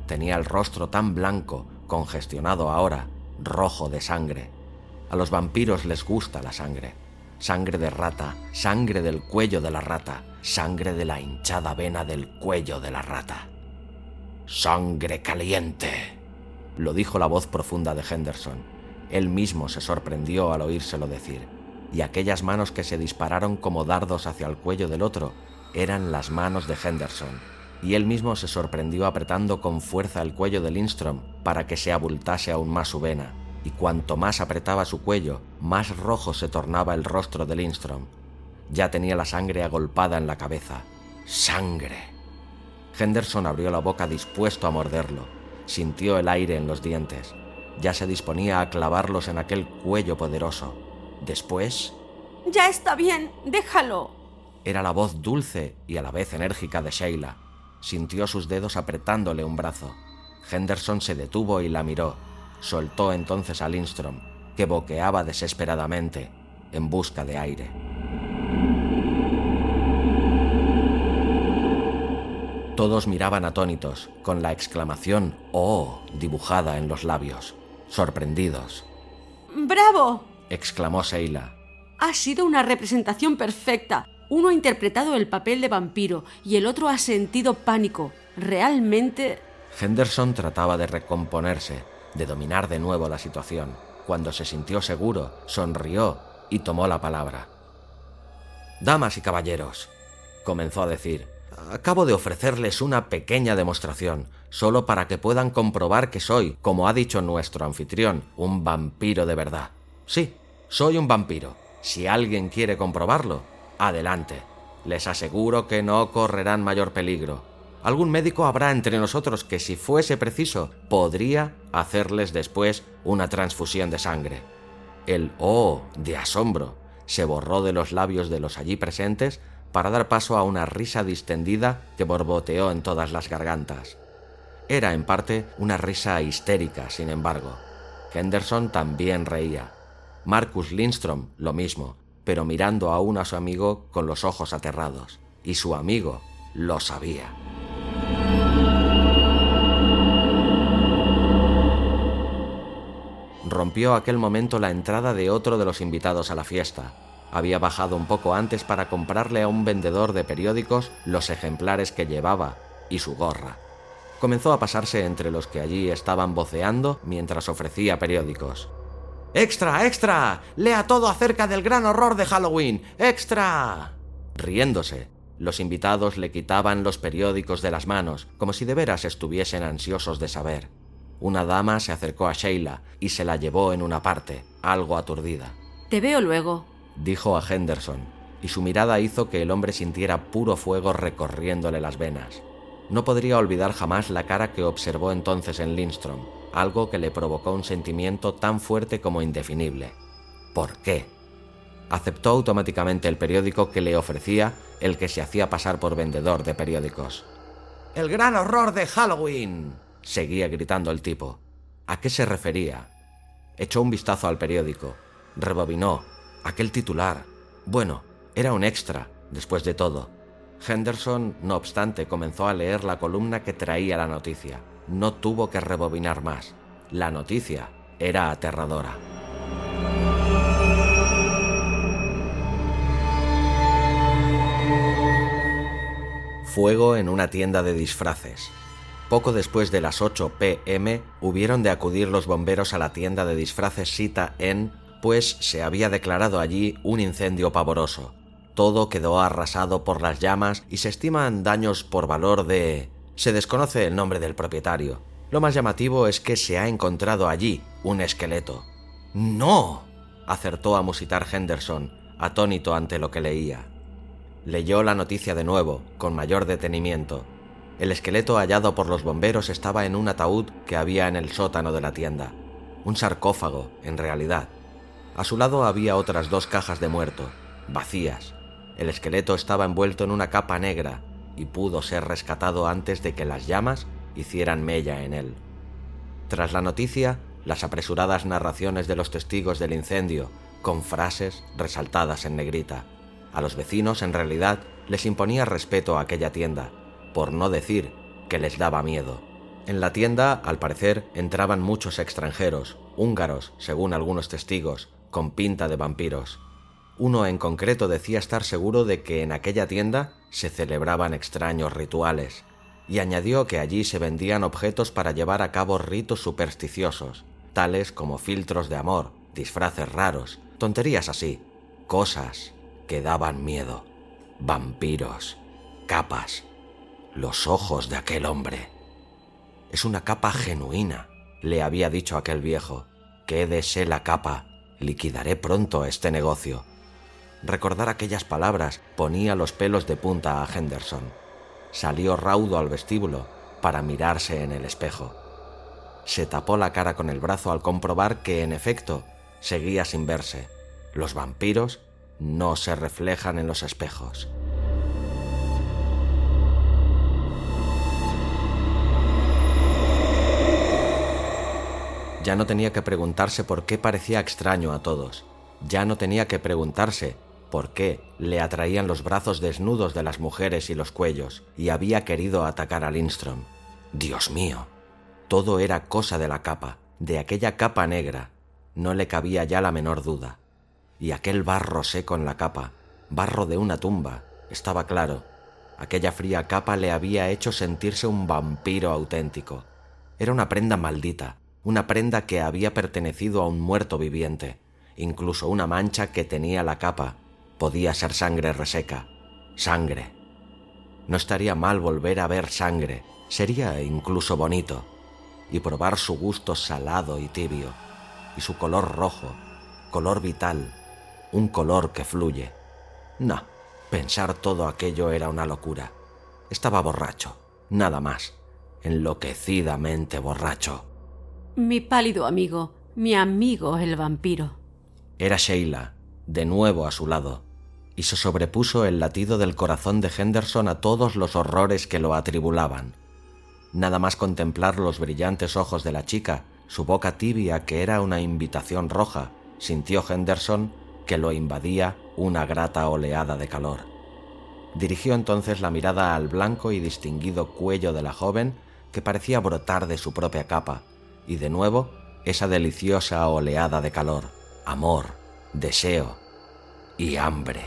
Tenía el rostro tan blanco, congestionado ahora, rojo de sangre. A los vampiros les gusta la sangre. Sangre de rata, sangre del cuello de la rata, sangre de la hinchada vena del cuello de la rata. Sangre caliente, lo dijo la voz profunda de Henderson. Él mismo se sorprendió al oírselo decir, y aquellas manos que se dispararon como dardos hacia el cuello del otro eran las manos de Henderson, y él mismo se sorprendió apretando con fuerza el cuello de Lindstrom para que se abultase aún más su vena y cuanto más apretaba su cuello, más rojo se tornaba el rostro de Lindstrom. Ya tenía la sangre agolpada en la cabeza. Sangre. Henderson abrió la boca dispuesto a morderlo. Sintió el aire en los dientes. Ya se disponía a clavarlos en aquel cuello poderoso. Después... Ya está bien, déjalo. Era la voz dulce y a la vez enérgica de Sheila. Sintió sus dedos apretándole un brazo. Henderson se detuvo y la miró. Soltó entonces a Lindstrom, que boqueaba desesperadamente, en busca de aire. Todos miraban atónitos, con la exclamación ¡Oh! dibujada en los labios, sorprendidos. ¡Bravo! exclamó Sheila. Ha sido una representación perfecta. Uno ha interpretado el papel de vampiro y el otro ha sentido pánico. Realmente... Henderson trataba de recomponerse, de dominar de nuevo la situación. Cuando se sintió seguro, sonrió y tomó la palabra. Damas y caballeros, comenzó a decir, acabo de ofrecerles una pequeña demostración, solo para que puedan comprobar que soy, como ha dicho nuestro anfitrión, un vampiro de verdad. Sí, soy un vampiro. Si alguien quiere comprobarlo, adelante. Les aseguro que no correrán mayor peligro. Algún médico habrá entre nosotros que si fuese preciso podría hacerles después una transfusión de sangre. El oh de asombro se borró de los labios de los allí presentes para dar paso a una risa distendida que borboteó en todas las gargantas. Era en parte una risa histérica, sin embargo. Henderson también reía. Marcus Lindstrom lo mismo, pero mirando aún a su amigo con los ojos aterrados. Y su amigo lo sabía. Rompió aquel momento la entrada de otro de los invitados a la fiesta. Había bajado un poco antes para comprarle a un vendedor de periódicos los ejemplares que llevaba y su gorra. Comenzó a pasarse entre los que allí estaban voceando mientras ofrecía periódicos. ¡Extra, extra! Lea todo acerca del gran horror de Halloween. ¡Extra! Riéndose, los invitados le quitaban los periódicos de las manos, como si de veras estuviesen ansiosos de saber. Una dama se acercó a Sheila y se la llevó en una parte, algo aturdida. Te veo luego, dijo a Henderson, y su mirada hizo que el hombre sintiera puro fuego recorriéndole las venas. No podría olvidar jamás la cara que observó entonces en Lindstrom, algo que le provocó un sentimiento tan fuerte como indefinible. ¿Por qué? Aceptó automáticamente el periódico que le ofrecía el que se hacía pasar por vendedor de periódicos. ¡El gran horror de Halloween! seguía gritando el tipo. ¿A qué se refería? Echó un vistazo al periódico. Rebobinó. Aquel titular. Bueno, era un extra, después de todo. Henderson, no obstante, comenzó a leer la columna que traía la noticia. No tuvo que rebobinar más. La noticia era aterradora. Fuego en una tienda de disfraces. Poco después de las 8 pm hubieron de acudir los bomberos a la tienda de disfraces Sita en, se había declarado allí un incendio pavoroso. Todo quedó arrasado por las llamas y se estiman daños por valor de... Se desconoce el nombre del propietario. Lo más llamativo es que se ha encontrado allí un esqueleto. ¡No! acertó a musitar Henderson, atónito ante lo que leía. Leyó la noticia de nuevo, con mayor detenimiento, el esqueleto hallado por los bomberos estaba en un ataúd que había en el sótano de la tienda. Un sarcófago, en realidad. A su lado había otras dos cajas de muerto, vacías. El esqueleto estaba envuelto en una capa negra y pudo ser rescatado antes de que las llamas hicieran mella en él. Tras la noticia, las apresuradas narraciones de los testigos del incendio, con frases resaltadas en negrita. A los vecinos, en realidad, les imponía respeto a aquella tienda, por no decir que les daba miedo. En la tienda, al parecer, entraban muchos extranjeros, húngaros, según algunos testigos, con pinta de vampiros. Uno en concreto decía estar seguro de que en aquella tienda se celebraban extraños rituales, y añadió que allí se vendían objetos para llevar a cabo ritos supersticiosos, tales como filtros de amor, disfraces raros, tonterías así, cosas que daban miedo, vampiros, capas, los ojos de aquel hombre. Es una capa genuina, le había dicho aquel viejo. Quédese la capa, liquidaré pronto este negocio. Recordar aquellas palabras ponía los pelos de punta a Henderson. Salió raudo al vestíbulo para mirarse en el espejo. Se tapó la cara con el brazo al comprobar que, en efecto, seguía sin verse. Los vampiros no se reflejan en los espejos. Ya no tenía que preguntarse por qué parecía extraño a todos. Ya no tenía que preguntarse por qué le atraían los brazos desnudos de las mujeres y los cuellos, y había querido atacar a Lindstrom. Dios mío, todo era cosa de la capa, de aquella capa negra. No le cabía ya la menor duda. Y aquel barro seco en la capa, barro de una tumba, estaba claro. Aquella fría capa le había hecho sentirse un vampiro auténtico. Era una prenda maldita, una prenda que había pertenecido a un muerto viviente. Incluso una mancha que tenía la capa podía ser sangre reseca. Sangre. No estaría mal volver a ver sangre, sería incluso bonito. Y probar su gusto salado y tibio, y su color rojo, color vital, un color que fluye. No, pensar todo aquello era una locura. Estaba borracho, nada más, enloquecidamente borracho. Mi pálido amigo, mi amigo el vampiro. Era Sheila, de nuevo a su lado, y se sobrepuso el latido del corazón de Henderson a todos los horrores que lo atribulaban. Nada más contemplar los brillantes ojos de la chica, su boca tibia que era una invitación roja, sintió Henderson que lo invadía una grata oleada de calor. Dirigió entonces la mirada al blanco y distinguido cuello de la joven que parecía brotar de su propia capa, y de nuevo esa deliciosa oleada de calor, amor, deseo y hambre.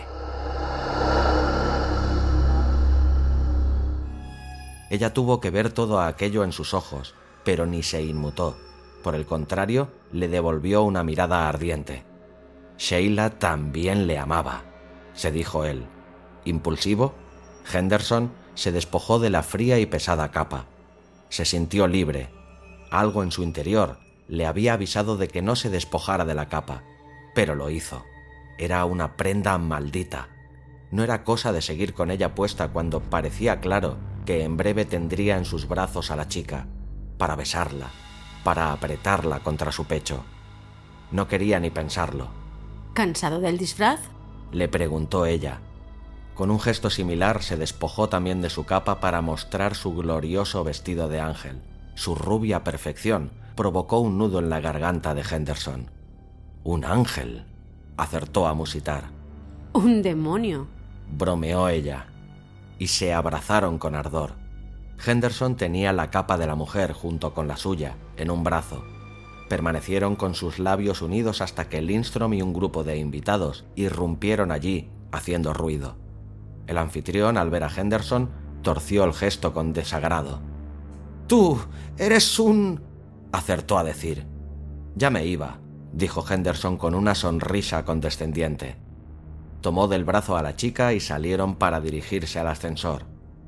Ella tuvo que ver todo aquello en sus ojos, pero ni se inmutó. Por el contrario, le devolvió una mirada ardiente. Sheila también le amaba, se dijo él. Impulsivo, Henderson se despojó de la fría y pesada capa. Se sintió libre, algo en su interior le había avisado de que no se despojara de la capa, pero lo hizo. Era una prenda maldita. No era cosa de seguir con ella puesta cuando parecía claro que en breve tendría en sus brazos a la chica, para besarla, para apretarla contra su pecho. No quería ni pensarlo. ¿Cansado del disfraz? le preguntó ella. Con un gesto similar se despojó también de su capa para mostrar su glorioso vestido de ángel su rubia perfección provocó un nudo en la garganta de Henderson. Un ángel, acertó a musitar. Un demonio, bromeó ella, y se abrazaron con ardor. Henderson tenía la capa de la mujer junto con la suya, en un brazo. Permanecieron con sus labios unidos hasta que Lindstrom y un grupo de invitados irrumpieron allí, haciendo ruido. El anfitrión, al ver a Henderson, torció el gesto con desagrado. Tú eres un... acertó a decir. Ya me iba, dijo Henderson con una sonrisa condescendiente. Tomó del brazo a la chica y salieron para dirigirse al ascensor.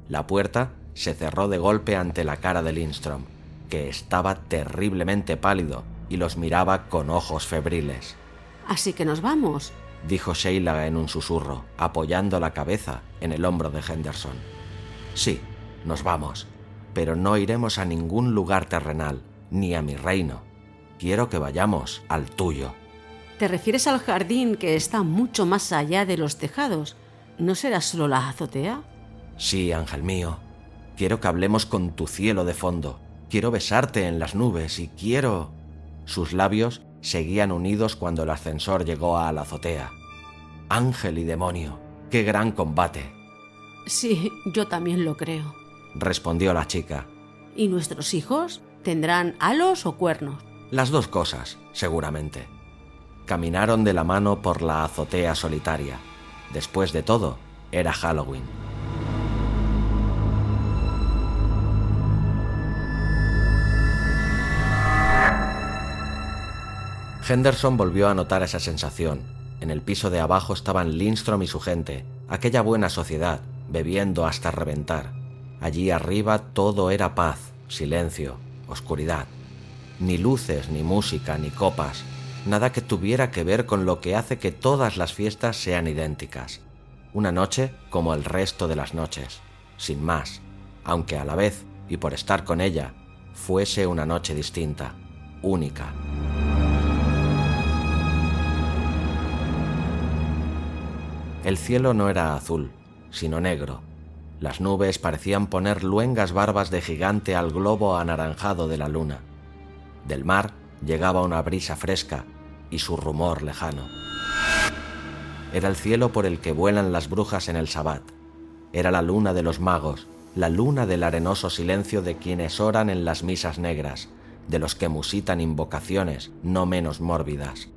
La puerta se cerró de golpe ante la cara de Lindstrom, que estaba terriblemente pálido y los miraba con ojos febriles. Así que nos vamos, dijo Sheila en un susurro, apoyando la cabeza en el hombro de Henderson. Sí, nos vamos, pero no iremos a ningún lugar terrenal, ni a mi reino. Quiero que vayamos al tuyo. ¿Te refieres al jardín que está mucho más allá de los tejados? ¿No será solo la azotea? Sí, ángel mío. Quiero que hablemos con tu cielo de fondo. Quiero besarte en las nubes y quiero... Sus labios seguían unidos cuando el ascensor llegó a la azotea. Ángel y demonio, qué gran combate. Sí, yo también lo creo respondió la chica. ¿Y nuestros hijos? ¿Tendrán halos o cuernos? Las dos cosas, seguramente. Caminaron de la mano por la azotea solitaria. Después de todo, era Halloween. Henderson volvió a notar esa sensación. En el piso de abajo estaban Lindstrom y su gente, aquella buena sociedad, bebiendo hasta reventar. Allí arriba todo era paz, silencio, oscuridad. Ni luces, ni música, ni copas, nada que tuviera que ver con lo que hace que todas las fiestas sean idénticas. Una noche como el resto de las noches, sin más, aunque a la vez, y por estar con ella, fuese una noche distinta, única. El cielo no era azul, sino negro. Las nubes parecían poner luengas barbas de gigante al globo anaranjado de la luna. Del mar llegaba una brisa fresca y su rumor lejano. Era el cielo por el que vuelan las brujas en el sabbat. Era la luna de los magos, la luna del arenoso silencio de quienes oran en las misas negras, de los que musitan invocaciones no menos mórbidas.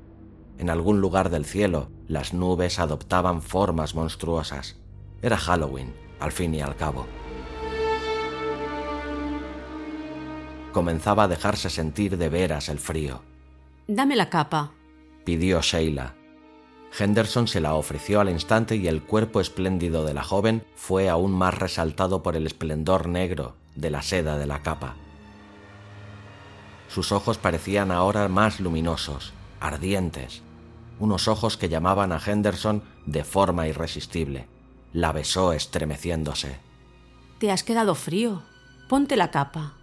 En algún lugar del cielo, las nubes adoptaban formas monstruosas. Era Halloween, al fin y al cabo. Comenzaba a dejarse sentir de veras el frío. Dame la capa, pidió Sheila. Henderson se la ofreció al instante y el cuerpo espléndido de la joven fue aún más resaltado por el esplendor negro de la seda de la capa. Sus ojos parecían ahora más luminosos, ardientes, unos ojos que llamaban a Henderson de forma irresistible. La besó estremeciéndose. Te has quedado frío. Ponte la capa.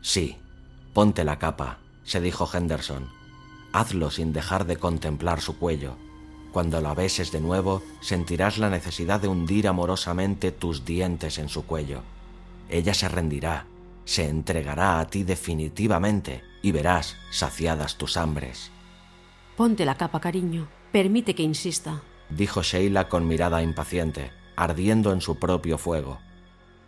Sí, ponte la capa, se dijo Henderson. Hazlo sin dejar de contemplar su cuello. Cuando la beses de nuevo, sentirás la necesidad de hundir amorosamente tus dientes en su cuello. Ella se rendirá, se entregará a ti definitivamente y verás saciadas tus hambres. Ponte la capa, cariño. Permite que insista. Dijo Sheila con mirada impaciente, ardiendo en su propio fuego.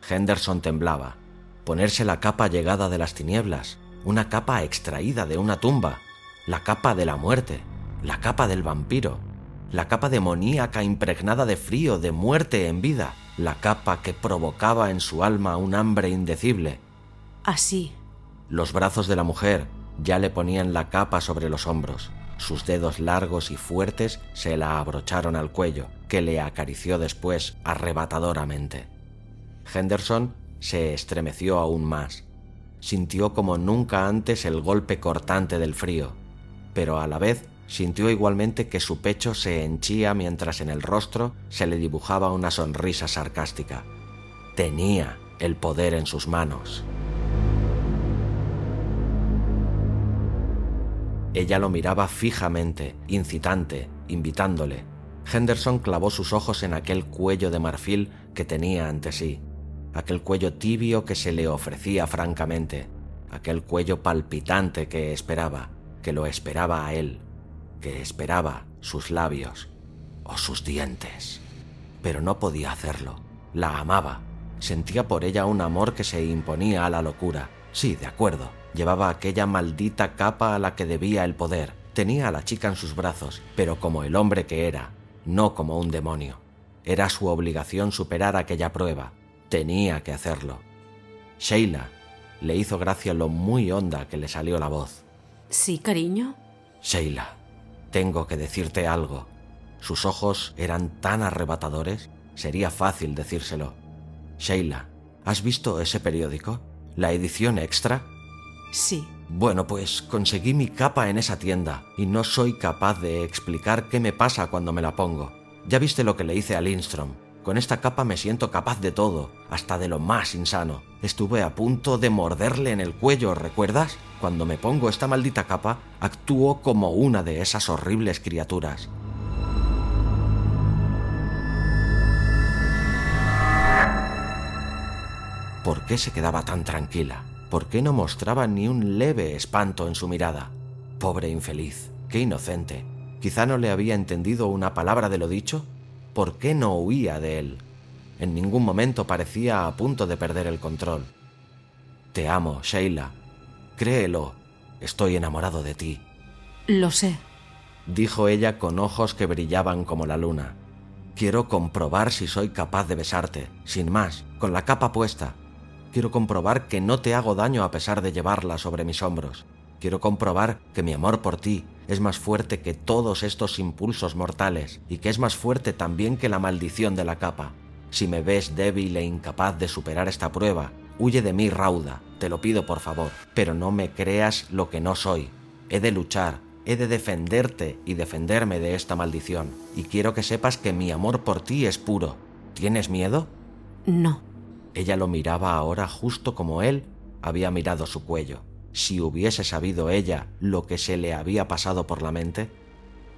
Henderson temblaba. Ponerse la capa llegada de las tinieblas, una capa extraída de una tumba, la capa de la muerte, la capa del vampiro, la capa demoníaca impregnada de frío, de muerte en vida, la capa que provocaba en su alma un hambre indecible. Así. Los brazos de la mujer ya le ponían la capa sobre los hombros. Sus dedos largos y fuertes se la abrocharon al cuello, que le acarició después arrebatadoramente. Henderson se estremeció aún más. Sintió como nunca antes el golpe cortante del frío, pero a la vez sintió igualmente que su pecho se henchía mientras en el rostro se le dibujaba una sonrisa sarcástica. Tenía el poder en sus manos. Ella lo miraba fijamente, incitante, invitándole. Henderson clavó sus ojos en aquel cuello de marfil que tenía ante sí, aquel cuello tibio que se le ofrecía francamente, aquel cuello palpitante que esperaba que lo esperaba a él, que esperaba sus labios o sus dientes. Pero no podía hacerlo. La amaba. Sentía por ella un amor que se imponía a la locura. Sí, de acuerdo. Llevaba aquella maldita capa a la que debía el poder. Tenía a la chica en sus brazos, pero como el hombre que era, no como un demonio. Era su obligación superar aquella prueba. Tenía que hacerlo. Sheila le hizo gracia lo muy honda que le salió la voz. Sí, cariño. Sheila, tengo que decirte algo. Sus ojos eran tan arrebatadores, sería fácil decírselo. Sheila, ¿has visto ese periódico? ¿La edición extra? Sí. Bueno, pues conseguí mi capa en esa tienda y no soy capaz de explicar qué me pasa cuando me la pongo. Ya viste lo que le hice a Lindstrom. Con esta capa me siento capaz de todo, hasta de lo más insano. Estuve a punto de morderle en el cuello, ¿recuerdas? Cuando me pongo esta maldita capa, actúo como una de esas horribles criaturas. ¿Por qué se quedaba tan tranquila? ¿Por qué no mostraba ni un leve espanto en su mirada? Pobre infeliz, qué inocente. Quizá no le había entendido una palabra de lo dicho ¿por qué no huía de él? En ningún momento parecía a punto de perder el control. Te amo, Sheila. Créelo, estoy enamorado de ti. Lo sé, dijo ella con ojos que brillaban como la luna. Quiero comprobar si soy capaz de besarte, sin más, con la capa puesta. Quiero comprobar que no te hago daño a pesar de llevarla sobre mis hombros. Quiero comprobar que mi amor por ti es más fuerte que todos estos impulsos mortales y que es más fuerte también que la maldición de la capa. Si me ves débil e incapaz de superar esta prueba, huye de mí rauda, te lo pido por favor, pero no me creas lo que no soy. He de luchar, He de defenderte y defenderme de esta maldición, y quiero que sepas que mi amor por ti es puro. ¿Tienes miedo? No. Ella lo miraba ahora justo como él había mirado su cuello. Si hubiese sabido ella lo que se le había pasado por la mente.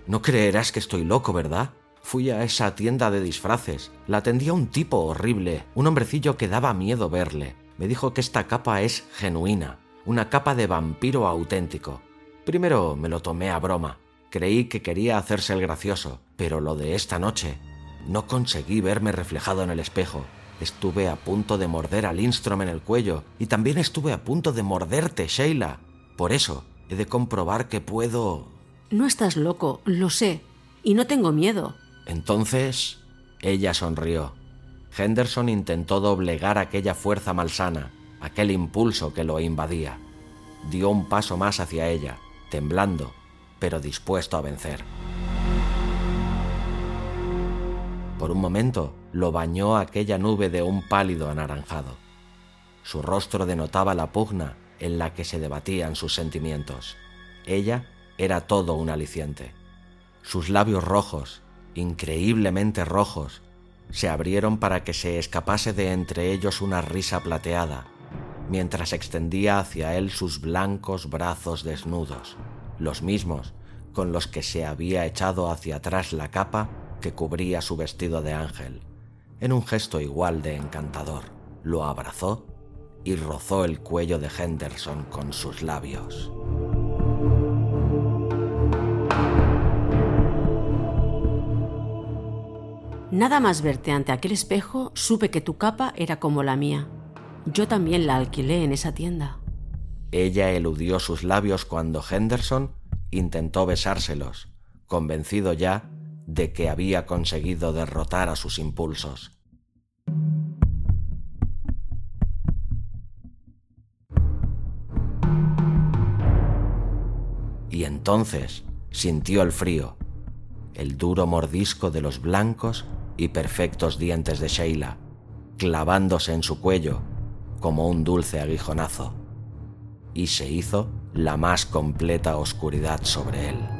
No creerás que estoy loco, ¿verdad? Fui a esa tienda de disfraces. La atendía un tipo horrible, un hombrecillo que daba miedo verle. Me dijo que esta capa es genuina, una capa de vampiro auténtico. Primero me lo tomé a broma. Creí que quería hacerse el gracioso, pero lo de esta noche no conseguí verme reflejado en el espejo. Estuve a punto de morder a Lindstrom en el cuello y también estuve a punto de morderte, Sheila. Por eso, he de comprobar que puedo... No estás loco, lo sé, y no tengo miedo. Entonces, ella sonrió. Henderson intentó doblegar aquella fuerza malsana, aquel impulso que lo invadía. Dio un paso más hacia ella, temblando, pero dispuesto a vencer. Por un momento lo bañó aquella nube de un pálido anaranjado. Su rostro denotaba la pugna en la que se debatían sus sentimientos. Ella era todo un aliciente. Sus labios rojos, increíblemente rojos, se abrieron para que se escapase de entre ellos una risa plateada, mientras extendía hacia él sus blancos brazos desnudos, los mismos con los que se había echado hacia atrás la capa que cubría su vestido de ángel. En un gesto igual de encantador, lo abrazó y rozó el cuello de Henderson con sus labios. Nada más verte ante aquel espejo, supe que tu capa era como la mía. Yo también la alquilé en esa tienda. Ella eludió sus labios cuando Henderson intentó besárselos, convencido ya de que había conseguido derrotar a sus impulsos. Y entonces sintió el frío, el duro mordisco de los blancos y perfectos dientes de Sheila, clavándose en su cuello como un dulce aguijonazo, y se hizo la más completa oscuridad sobre él.